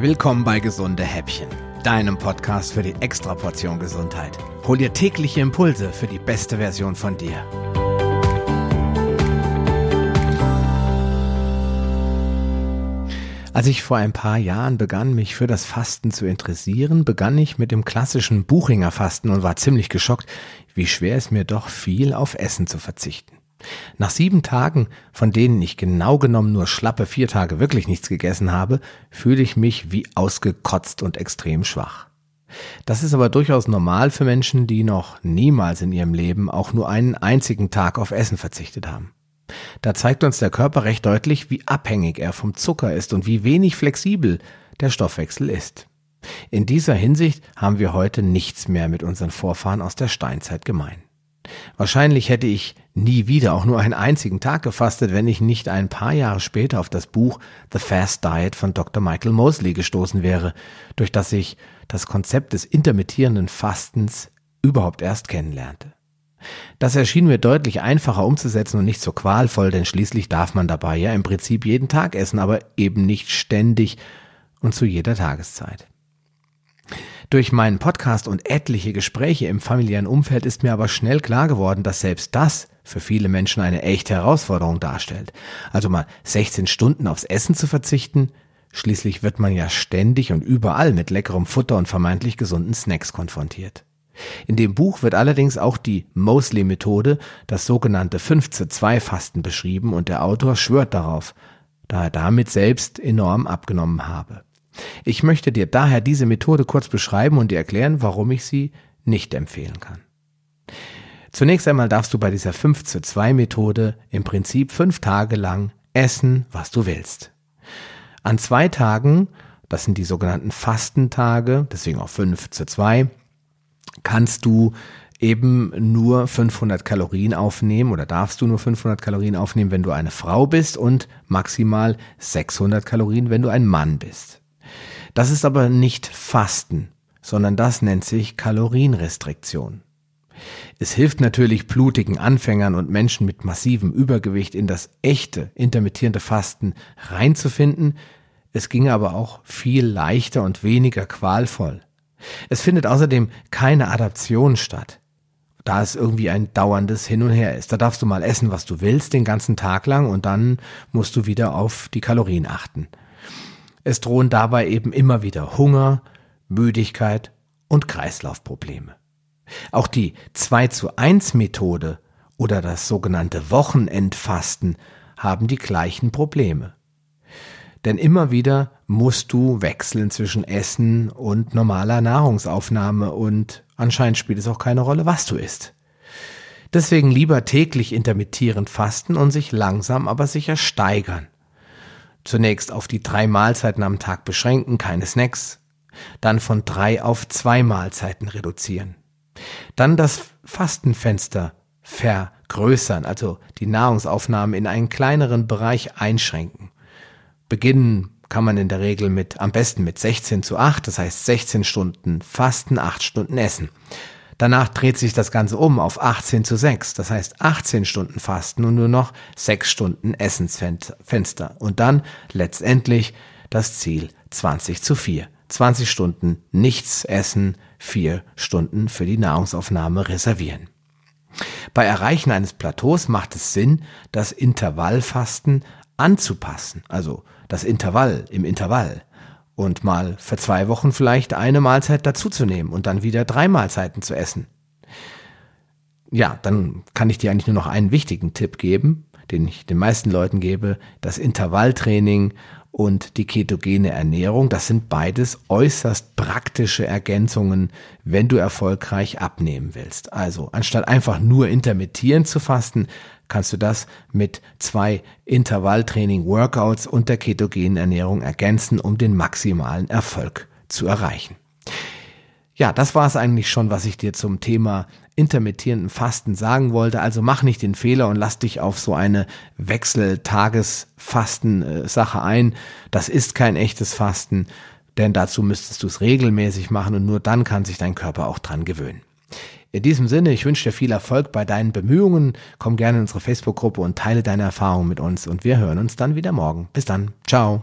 Willkommen bei Gesunde Häppchen, deinem Podcast für die Extraportion Gesundheit. Hol dir tägliche Impulse für die beste Version von dir. Als ich vor ein paar Jahren begann, mich für das Fasten zu interessieren, begann ich mit dem klassischen Buchinger Fasten und war ziemlich geschockt, wie schwer es mir doch fiel, auf Essen zu verzichten. Nach sieben Tagen, von denen ich genau genommen nur schlappe vier Tage wirklich nichts gegessen habe, fühle ich mich wie ausgekotzt und extrem schwach. Das ist aber durchaus normal für Menschen, die noch niemals in ihrem Leben auch nur einen einzigen Tag auf Essen verzichtet haben. Da zeigt uns der Körper recht deutlich, wie abhängig er vom Zucker ist und wie wenig flexibel der Stoffwechsel ist. In dieser Hinsicht haben wir heute nichts mehr mit unseren Vorfahren aus der Steinzeit gemein. Wahrscheinlich hätte ich nie wieder auch nur einen einzigen Tag gefastet, wenn ich nicht ein paar Jahre später auf das Buch The Fast Diet von Dr. Michael Mosley gestoßen wäre, durch das ich das Konzept des intermittierenden Fastens überhaupt erst kennenlernte. Das erschien mir deutlich einfacher umzusetzen und nicht so qualvoll, denn schließlich darf man dabei ja im Prinzip jeden Tag essen, aber eben nicht ständig und zu jeder Tageszeit. Durch meinen Podcast und etliche Gespräche im familiären Umfeld ist mir aber schnell klar geworden, dass selbst das für viele Menschen eine echte Herausforderung darstellt. Also mal 16 Stunden aufs Essen zu verzichten, schließlich wird man ja ständig und überall mit leckerem Futter und vermeintlich gesunden Snacks konfrontiert. In dem Buch wird allerdings auch die Mosley-Methode, das sogenannte 5 zu 2 Fasten beschrieben und der Autor schwört darauf, da er damit selbst enorm abgenommen habe. Ich möchte dir daher diese Methode kurz beschreiben und dir erklären, warum ich sie nicht empfehlen kann. Zunächst einmal darfst du bei dieser 5 zu 2 Methode im Prinzip fünf Tage lang essen, was du willst. An zwei Tagen, das sind die sogenannten Fastentage, deswegen auch 5 zu 2, kannst du eben nur 500 Kalorien aufnehmen oder darfst du nur 500 Kalorien aufnehmen, wenn du eine Frau bist und maximal 600 Kalorien, wenn du ein Mann bist. Das ist aber nicht Fasten, sondern das nennt sich Kalorienrestriktion. Es hilft natürlich blutigen Anfängern und Menschen mit massivem Übergewicht in das echte intermittierende Fasten reinzufinden. Es ginge aber auch viel leichter und weniger qualvoll. Es findet außerdem keine Adaption statt, da es irgendwie ein dauerndes Hin und Her ist. Da darfst du mal essen, was du willst, den ganzen Tag lang und dann musst du wieder auf die Kalorien achten. Es drohen dabei eben immer wieder Hunger, Müdigkeit und Kreislaufprobleme. Auch die 2 zu 1 Methode oder das sogenannte Wochenendfasten haben die gleichen Probleme. Denn immer wieder musst du wechseln zwischen Essen und normaler Nahrungsaufnahme und anscheinend spielt es auch keine Rolle, was du isst. Deswegen lieber täglich intermittierend fasten und sich langsam aber sicher steigern. Zunächst auf die drei Mahlzeiten am Tag beschränken, keine Snacks. Dann von drei auf zwei Mahlzeiten reduzieren. Dann das Fastenfenster vergrößern, also die Nahrungsaufnahme in einen kleineren Bereich einschränken. Beginnen kann man in der Regel mit, am besten mit 16 zu 8, das heißt 16 Stunden Fasten, 8 Stunden Essen. Danach dreht sich das Ganze um auf 18 zu 6, das heißt 18 Stunden Fasten und nur noch 6 Stunden Essensfenster. Und dann letztendlich das Ziel 20 zu 4. 20 Stunden nichts essen, 4 Stunden für die Nahrungsaufnahme reservieren. Bei Erreichen eines Plateaus macht es Sinn, das Intervallfasten anzupassen, also das Intervall im Intervall und mal für zwei Wochen vielleicht eine Mahlzeit dazuzunehmen und dann wieder drei Mahlzeiten zu essen. Ja, dann kann ich dir eigentlich nur noch einen wichtigen Tipp geben, den ich den meisten Leuten gebe. Das Intervalltraining und die ketogene Ernährung, das sind beides äußerst praktische Ergänzungen, wenn du erfolgreich abnehmen willst. Also anstatt einfach nur intermittierend zu fasten, kannst du das mit zwei Intervalltraining-Workouts und der ketogenen Ernährung ergänzen, um den maximalen Erfolg zu erreichen. Ja, das war es eigentlich schon, was ich dir zum Thema intermittierenden Fasten sagen wollte. Also mach nicht den Fehler und lass dich auf so eine Wechseltagesfasten-Sache ein. Das ist kein echtes Fasten, denn dazu müsstest du es regelmäßig machen und nur dann kann sich dein Körper auch dran gewöhnen. In diesem Sinne, ich wünsche dir viel Erfolg bei deinen Bemühungen. Komm gerne in unsere Facebook-Gruppe und teile deine Erfahrungen mit uns und wir hören uns dann wieder morgen. Bis dann. Ciao.